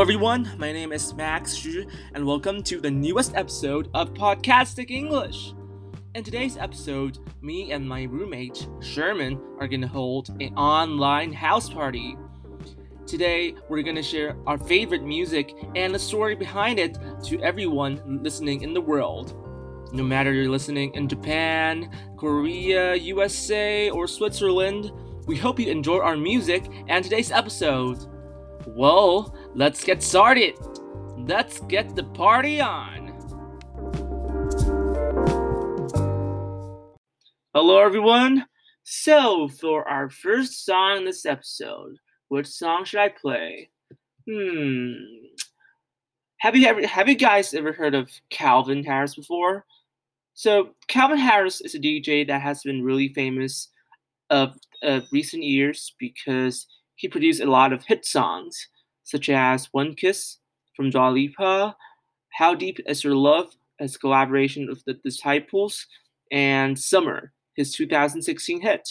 Hello, everyone. My name is Max Xu, and welcome to the newest episode of Podcastic English. In today's episode, me and my roommate, Sherman, are going to hold an online house party. Today, we're going to share our favorite music and the story behind it to everyone listening in the world. No matter you're listening in Japan, Korea, USA, or Switzerland, we hope you enjoy our music and today's episode. Well, let's get started. Let's get the party on. Hello, everyone. So, for our first song in this episode, which song should I play? Hmm. Have you ever have you guys ever heard of Calvin Harris before? So Calvin Harris is a DJ that has been really famous of, of recent years because he produced a lot of hit songs, such as One Kiss from Dua Lipa, How Deep Is Your Love, as collaboration with the Disciples, and Summer, his 2016 hit.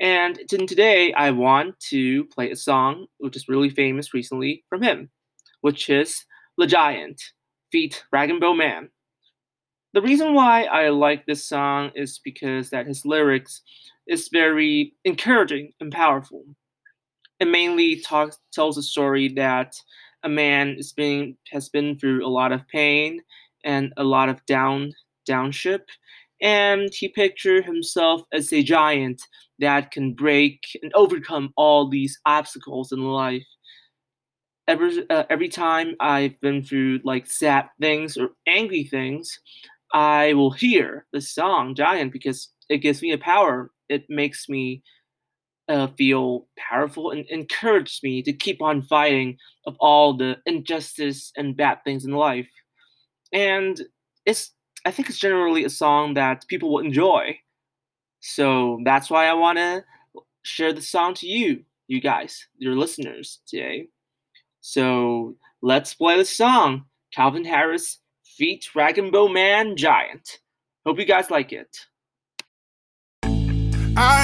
And today I want to play a song which is really famous recently from him, which is The Giant, feat Rag'n'Bone Man. The reason why I like this song is because that his lyrics is very encouraging and powerful. It mainly talks tells a story that a man is being has been through a lot of pain and a lot of down downship, and he pictured himself as a giant that can break and overcome all these obstacles in life. Every uh, every time I've been through like sad things or angry things, I will hear the song Giant because it gives me a power. It makes me uh, feel powerful and encouraged me to keep on fighting of all the injustice and bad things in life. And it's I think it's generally a song that people will enjoy. So that's why I want to share the song to you, you guys, your listeners today. So let's play the song. Calvin Harris feat Rag'n'Bone Man Giant. Hope you guys like it. I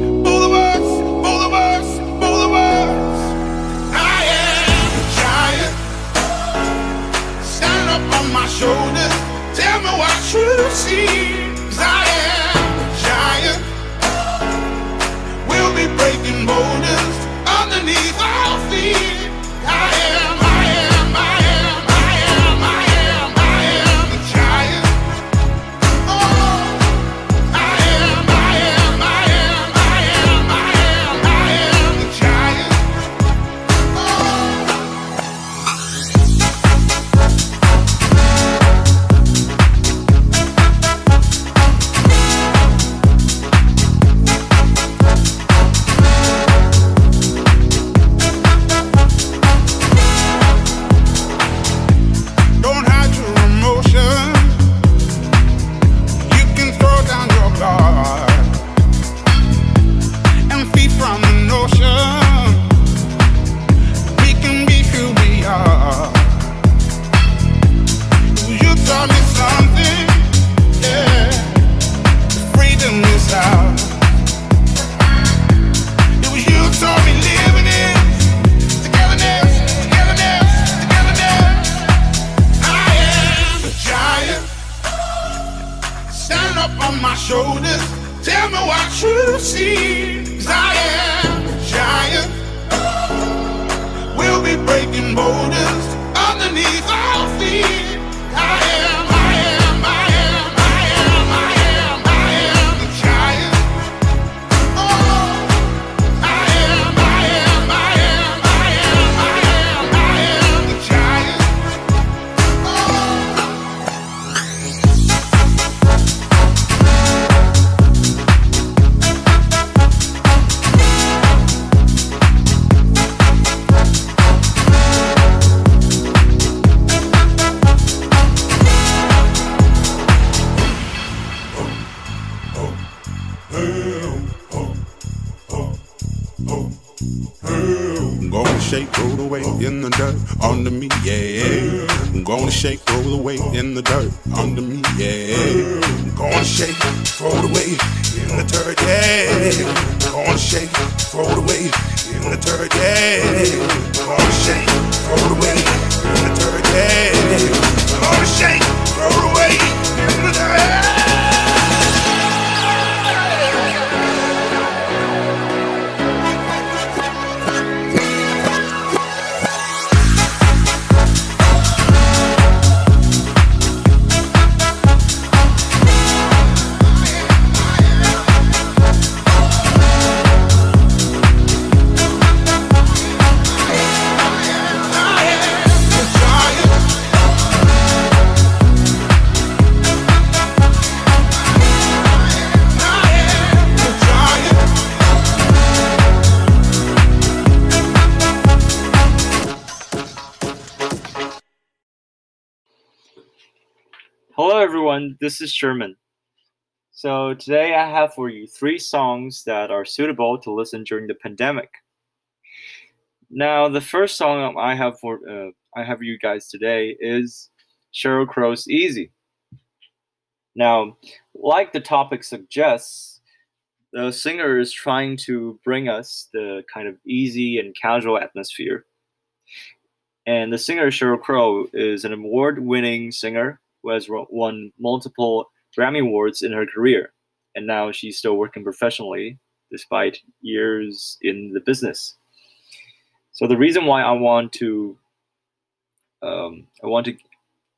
my shoulders. Tell me what you see. 'Cause I am a giant. We'll be breaking boulders underneath shake, throw the weight in the dirt under me, yeah. Gonna shake, throw the weight in the dirt, yeah. Gonna shake, throw the weight in the dirt, yeah. Gonna shake, throw the This is Sherman. So, today I have for you three songs that are suitable to listen during the pandemic. Now, the first song I have for uh, I have you guys today is Sheryl Crow's "Easy." Now, like the topic suggests, the singer is trying to bring us the kind of easy and casual atmosphere. And the singer Sheryl Crow is an award-winning singer who has won multiple Grammy Awards in her career, and now she's still working professionally despite years in the business. So the reason why I want to, um, I want to,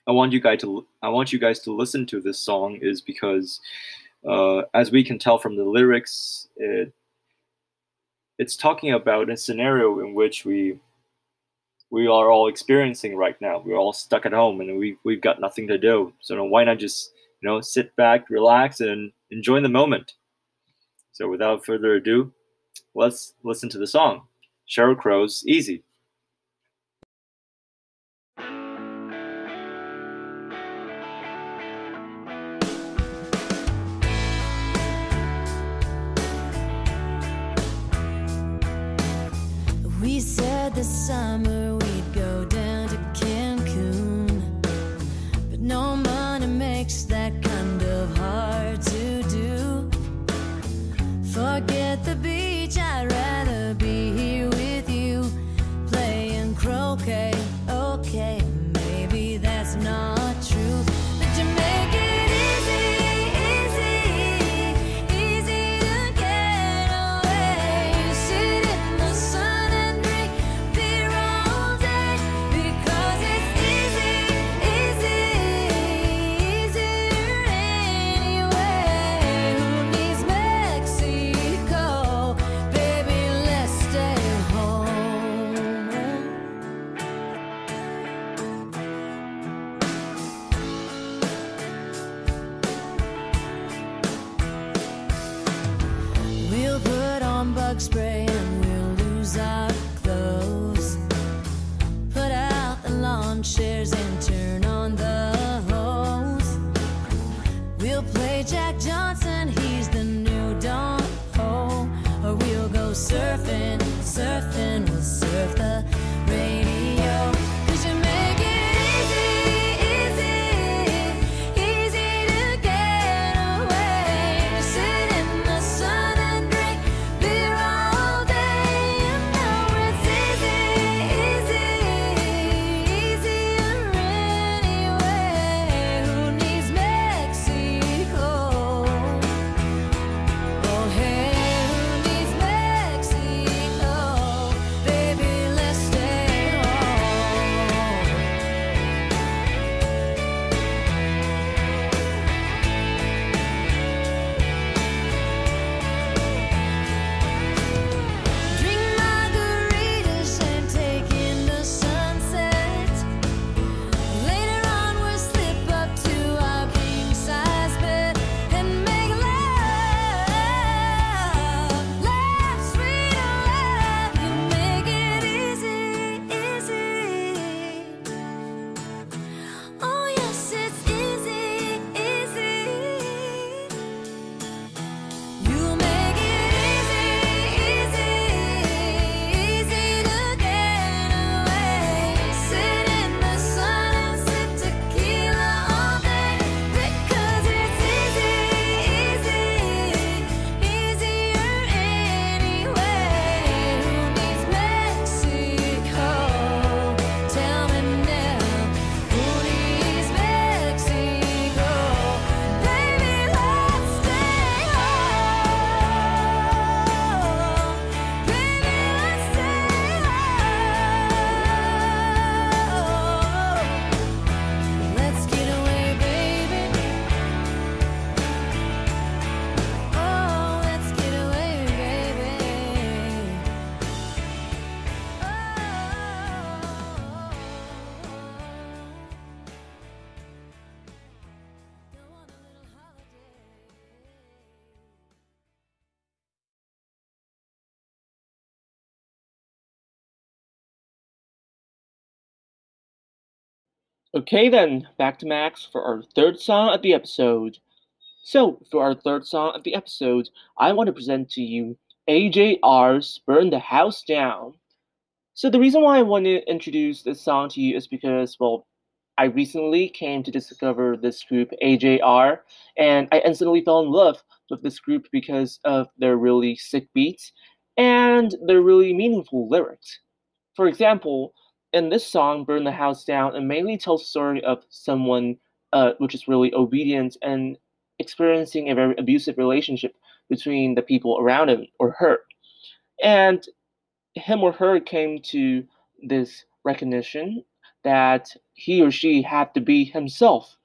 I want you guys to, I want you guys to listen to this song is because, uh, as we can tell from the lyrics, it, it's talking about a scenario in which we we are all experiencing right now. We're all stuck at home and we we've got nothing to do. So why not just you know sit back, relax, and enjoy the moment. So without further ado, let's listen to the song. Sheryl Crow's "Easy." We said this summer Okay, then, back to Max for our third song of the episode. So, for our third song of the episode, I want to present to you AJR's Burn the House Down. So, the reason why I want to introduce this song to you is because, well, I recently came to discover this group, AJR, and I instantly fell in love with this group because of their really sick beats and their really meaningful lyrics. For example, in this song, Burn the House Down, it mainly tells the story of someone uh, which is really obedient and experiencing a very abusive relationship between the people around him or her. And him or her came to this recognition that he or she had to be himself,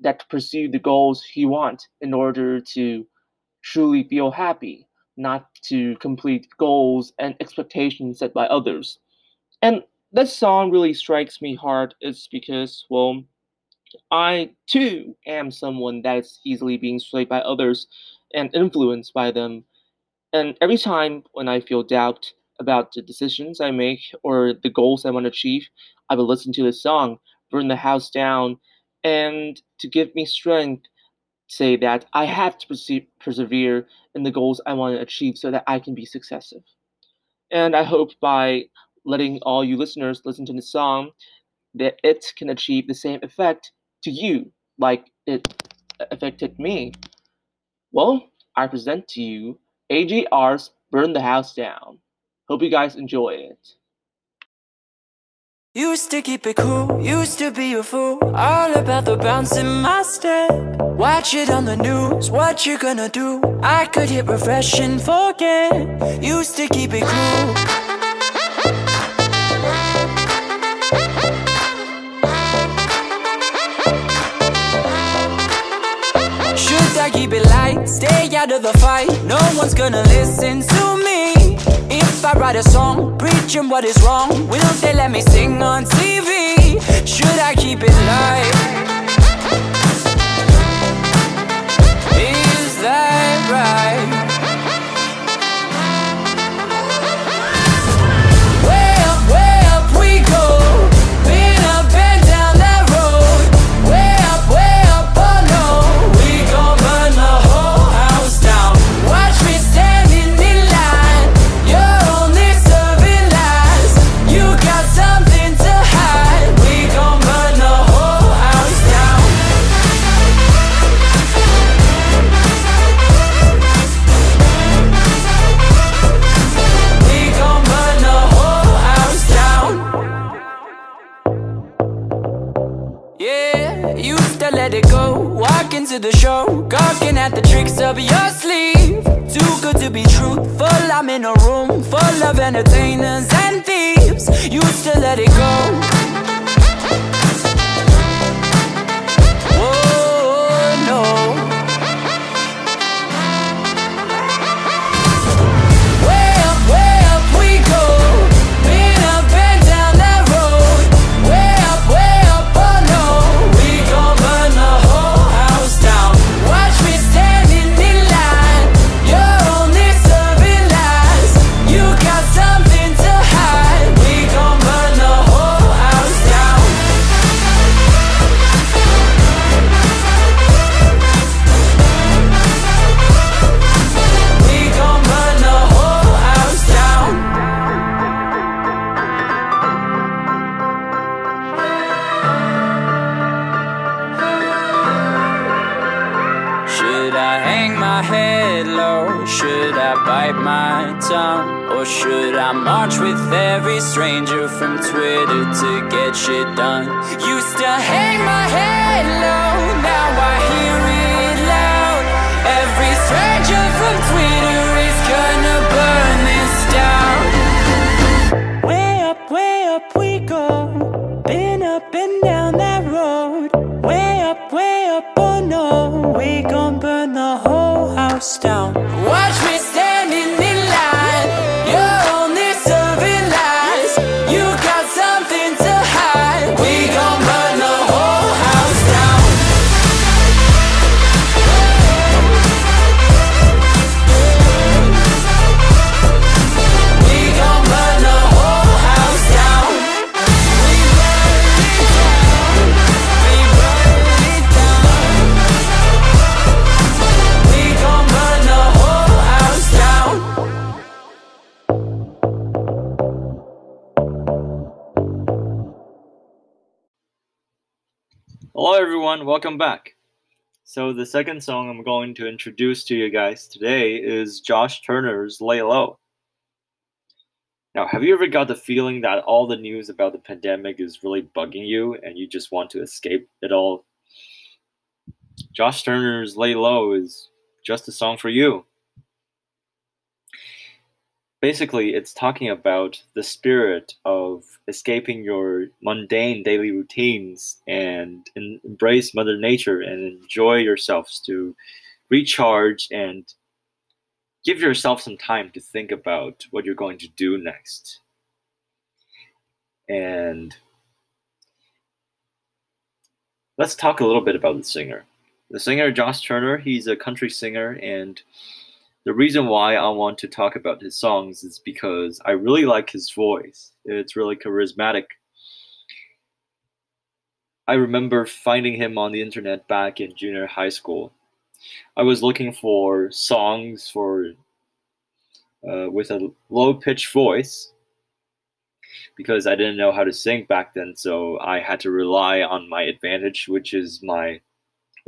that to pursue the goals he wants in order to truly feel happy, not to complete goals and expectations set by others. And this song really strikes me hard is because, well, I too am someone that's easily being swayed by others and influenced by them. And every time when I feel doubt about the decisions I make or the goals I want to achieve, I will listen to this song, Burn the House Down, and to give me strength, say that I have to perse- persevere in the goals I want to achieve so that I can be successive. And I hope by letting all you listeners listen to the song that it can achieve the same effect to you like it affected me. Well, I present to you AJR's Burn the House Down. Hope you guys enjoy it. Used to keep it cool, used to be a fool All about the bounce in my step Watch it on the news, what you gonna do? I could hit refresh and forget Used to keep it cool keep it light, stay out of the fight? No one's gonna listen to me If I write a song, preaching what is wrong Will they let me sing on TV? Should I keep it light? Is that right? Into the show, gawking at the tricks up your sleeve. Too good to be truthful. I'm in a room full of entertainers and thieves. Used to let it go. Bite my tongue? Or should I march with every stranger from Twitter to get shit done? Used to hang my head low, everyone. Welcome back. So, the second song I'm going to introduce to you guys today is Josh Turner's Lay Low. Now, have you ever got the feeling that all the news about the pandemic is really bugging you and you just want to escape it all? Josh Turner's Lay Low is just a song for you. Basically, it's talking about the spirit of escaping your mundane daily routines and embrace Mother Nature and enjoy yourselves to recharge and give yourself some time to think about what you're going to do next. And let's talk a little bit about the singer. The singer, Josh Turner, he's a country singer, and the reason why I want to talk about his songs is because I really like his voice. It's really charismatic. I remember finding him on the internet back in junior high school. I was looking for songs for uh, with a low pitched voice because I didn't know how to sing back then, so I had to rely on my advantage, which is my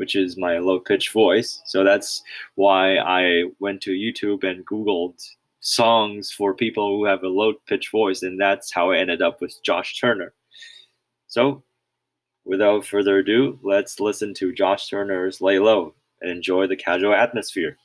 which is my low pitched voice. So that's why I went to YouTube and Googled songs for people who have a low pitched voice, and that's how I ended up with Josh Turner. So, without further ado, let's listen to Josh Turner's Lay Low and enjoy the casual atmosphere.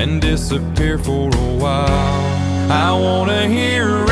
And disappear for a while. I wanna hear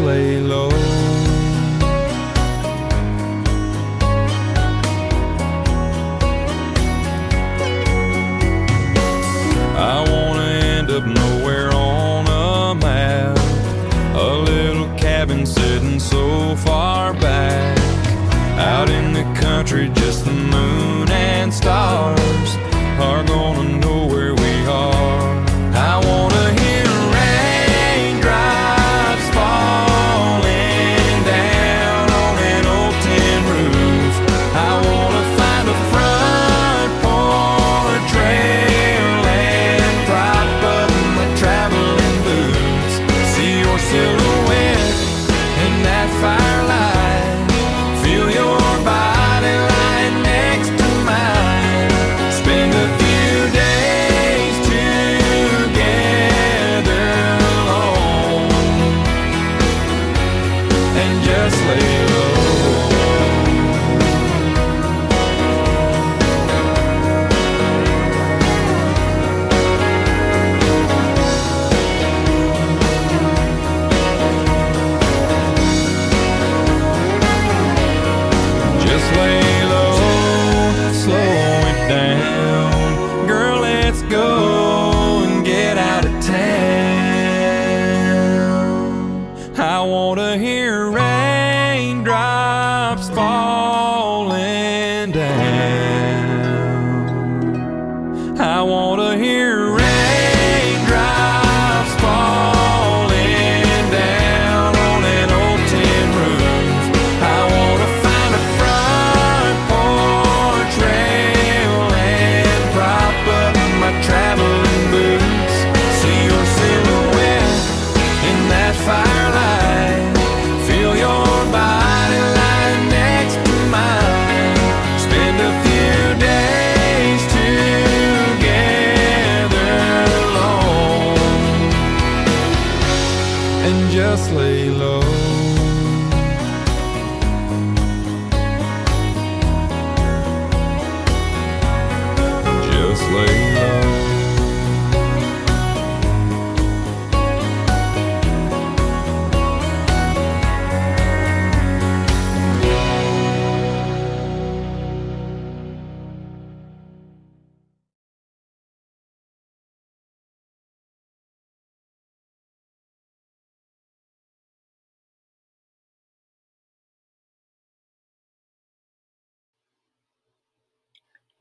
just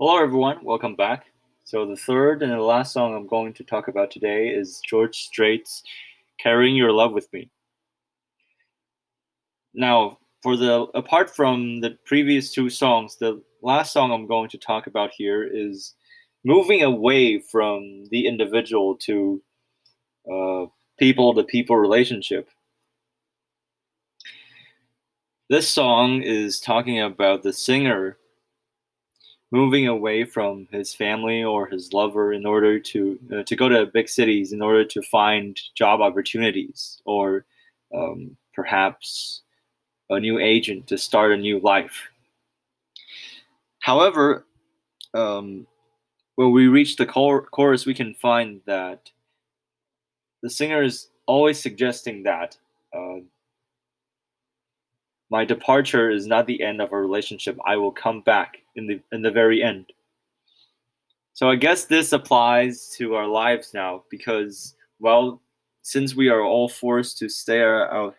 Hello, everyone. Welcome back. So, the third and the last song I'm going to talk about today is George Strait's Carrying Your Love with Me. Now, for the apart from the previous two songs, the last song I'm going to talk about here is moving away from the individual to uh, people to people relationship. This song is talking about the singer moving away from his family or his lover in order to uh, to go to big cities in order to find job opportunities or um, perhaps a new agent to start a new life. However, um, when we reach the chor- chorus, we can find that the singer is always suggesting that uh, my departure is not the end of a relationship. I will come back in the in the very end. So I guess this applies to our lives now because well, since we are all forced to stay at our,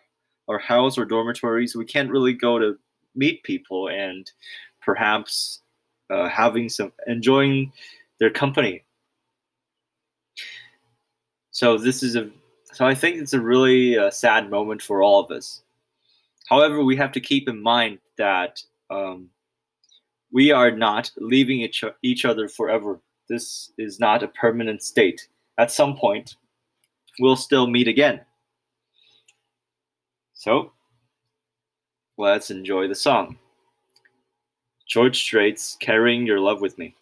our house or dormitories, we can't really go to meet people and perhaps uh, having some enjoying their company. So this is a so I think it's a really uh, sad moment for all of us. However, we have to keep in mind that um, we are not leaving each, each other forever. This is not a permanent state. At some point, we'll still meet again. So, let's enjoy the song. George Strait's Carrying Your Love with Me.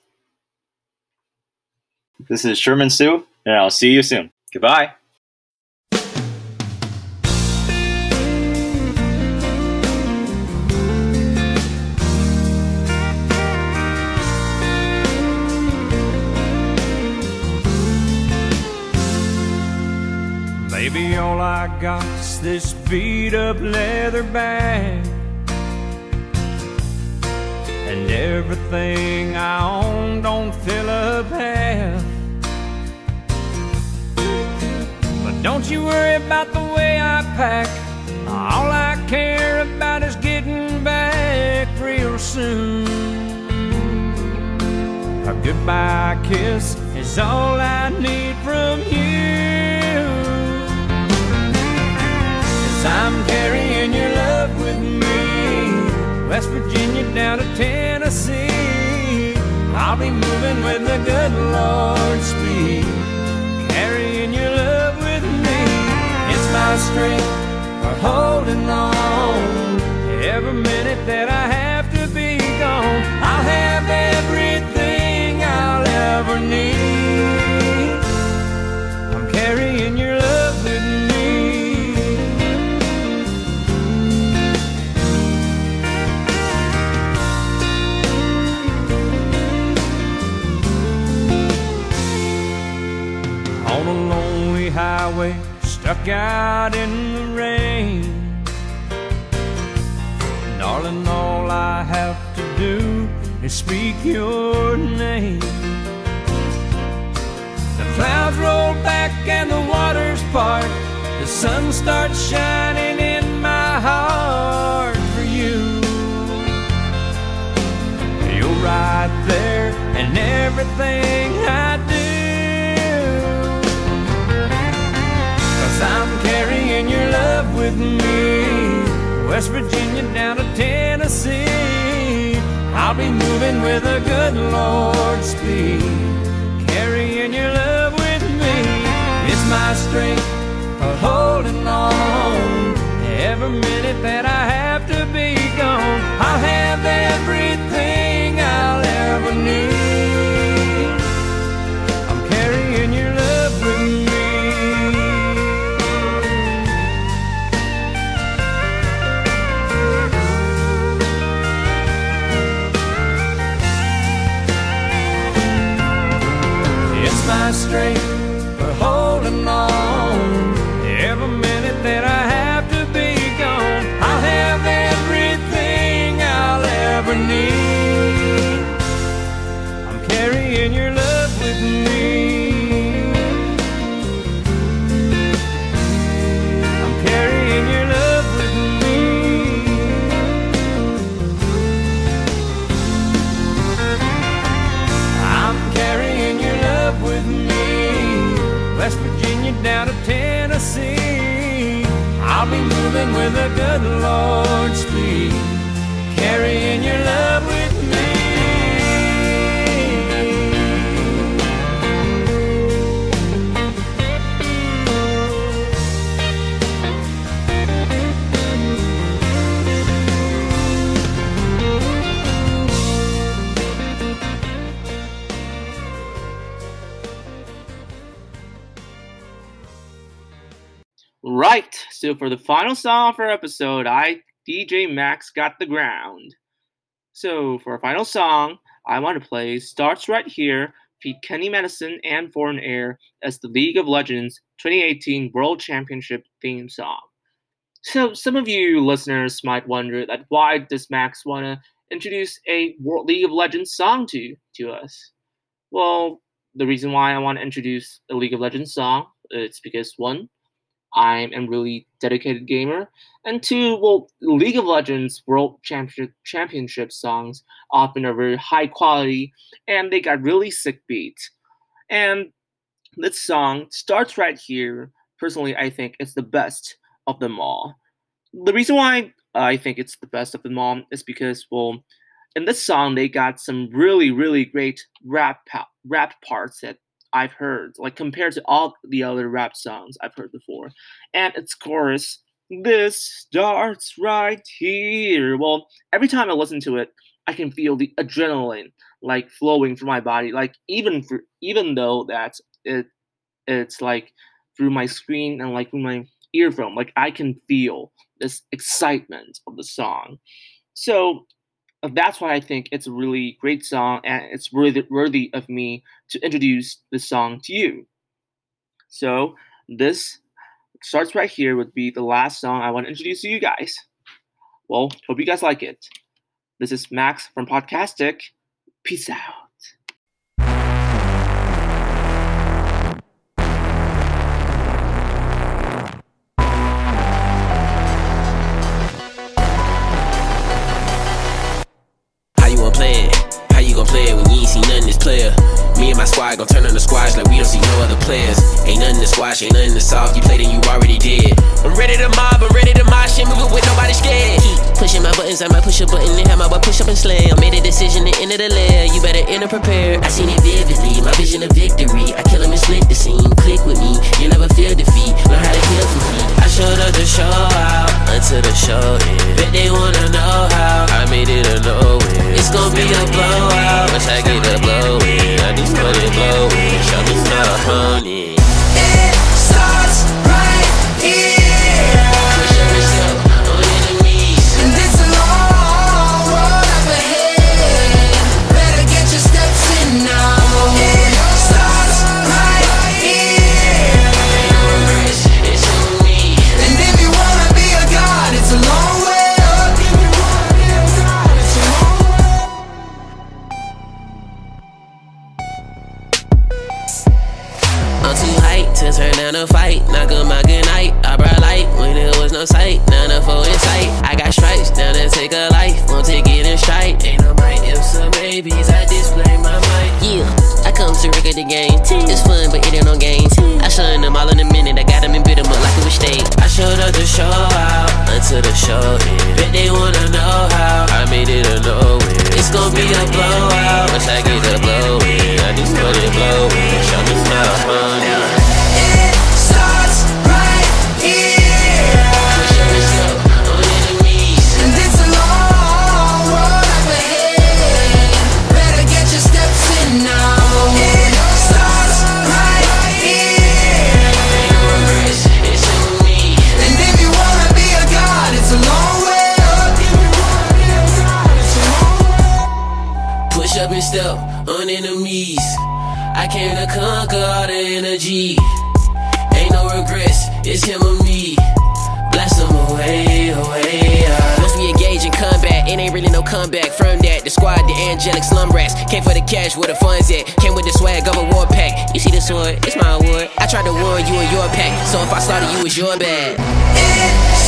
This is Sherman Sue, and I'll see you soon. Goodbye. Got's this beat up leather bag. And everything I own don't fill up half. But don't you worry about the way I pack. All I care about is getting back real soon. A goodbye kiss is all I need from you. I'm carrying your love with me. West Virginia down to Tennessee. I'll be moving with the good Lord's speed. Carrying your love with me. It's my strength for holding on. Every minute that I have highway, stuck out in the rain. Darling, all I have to do is speak your name. The clouds roll back and the waters part. The sun starts shining in my heart for you. You're right there in everything I love with me. West Virginia down to Tennessee. I'll be moving with a good Lord speed. Carrying your love with me. It's my strength for holding on. Every minute that I have to be gone, I'll have everything so for the final song for episode, I DJ Max got the ground. So for our final song, I want to play Starts Right Here, feat Kenny Madison and Foreign Air as the League of Legends 2018 World Championship theme song. So some of you listeners might wonder that why does Max want to introduce a World League of Legends song to to us? Well, the reason why I want to introduce a League of Legends song it's because one, I am a really dedicated gamer, and two, well, League of Legends World Championship Championship songs often are very high quality, and they got really sick beats. And this song starts right here. Personally, I think it's the best of them all. The reason why I think it's the best of them all is because, well, in this song they got some really, really great rap pa- rap parts that I've heard, like compared to all the other rap songs I've heard before. And its chorus, this starts right here. Well, every time I listen to it, I can feel the adrenaline like flowing through my body. Like even for even though that it it's like through my screen and like through my earphone, like I can feel this excitement of the song. So that's why I think it's a really great song and it's worthy, worthy of me to introduce the song to you. So this starts right here would be the last song I want to introduce to you guys. Well, hope you guys like it. This is Max from Podcastic. Peace out. Squad gon' turn the squash like we don't see no other players. Ain't nothing to squash, ain't nothing to solve. You played and you already did. I'm ready to mob, I'm ready to mosh and move it with nobody scared. Keep pushing my buttons, I might push a button and have my butt push up and slam. Made a decision to enter the lair. You better enter prepared. I seen it vividly, my vision of victory. I kill him and split the scene. Click with me, you never feel defeat. Learn how to heal from. I showed up to show out until the show ends. Bet they wanna know how I made it a. It's gonna be a blowout. Once I get the blow in, I just put it blow. Show me some honey. Down a fight. Knock on my good night. I brought light when there was no sight. None of four in sight. I got stripes down to take a life. Won't take it in stride. Ain't no might, if some babies. I display my might. Yeah, I come to record the game. It's fun, but it ain't no games. I shun them all in a minute. I got them and bit them up like it was state. I showed up to show out until the show ends. Bet they wanna know how I made it a no win. It's gonna be a blowout. Once I get the blow in, I just put it blow. Show me some honey. Up. Push up and step on enemies. I came to conquer all the energy. Ain't no regrets, it's him or me. Blast him away, away. Uh. Once we engage in combat, it ain't really no comeback from that. The squad, the angelic slum rats. Came for the cash, where the funds at. Came with the swag of a war pack. You see this one, it's my award. I tried to warn you and your pack. So if I slaughter you, it's your bad.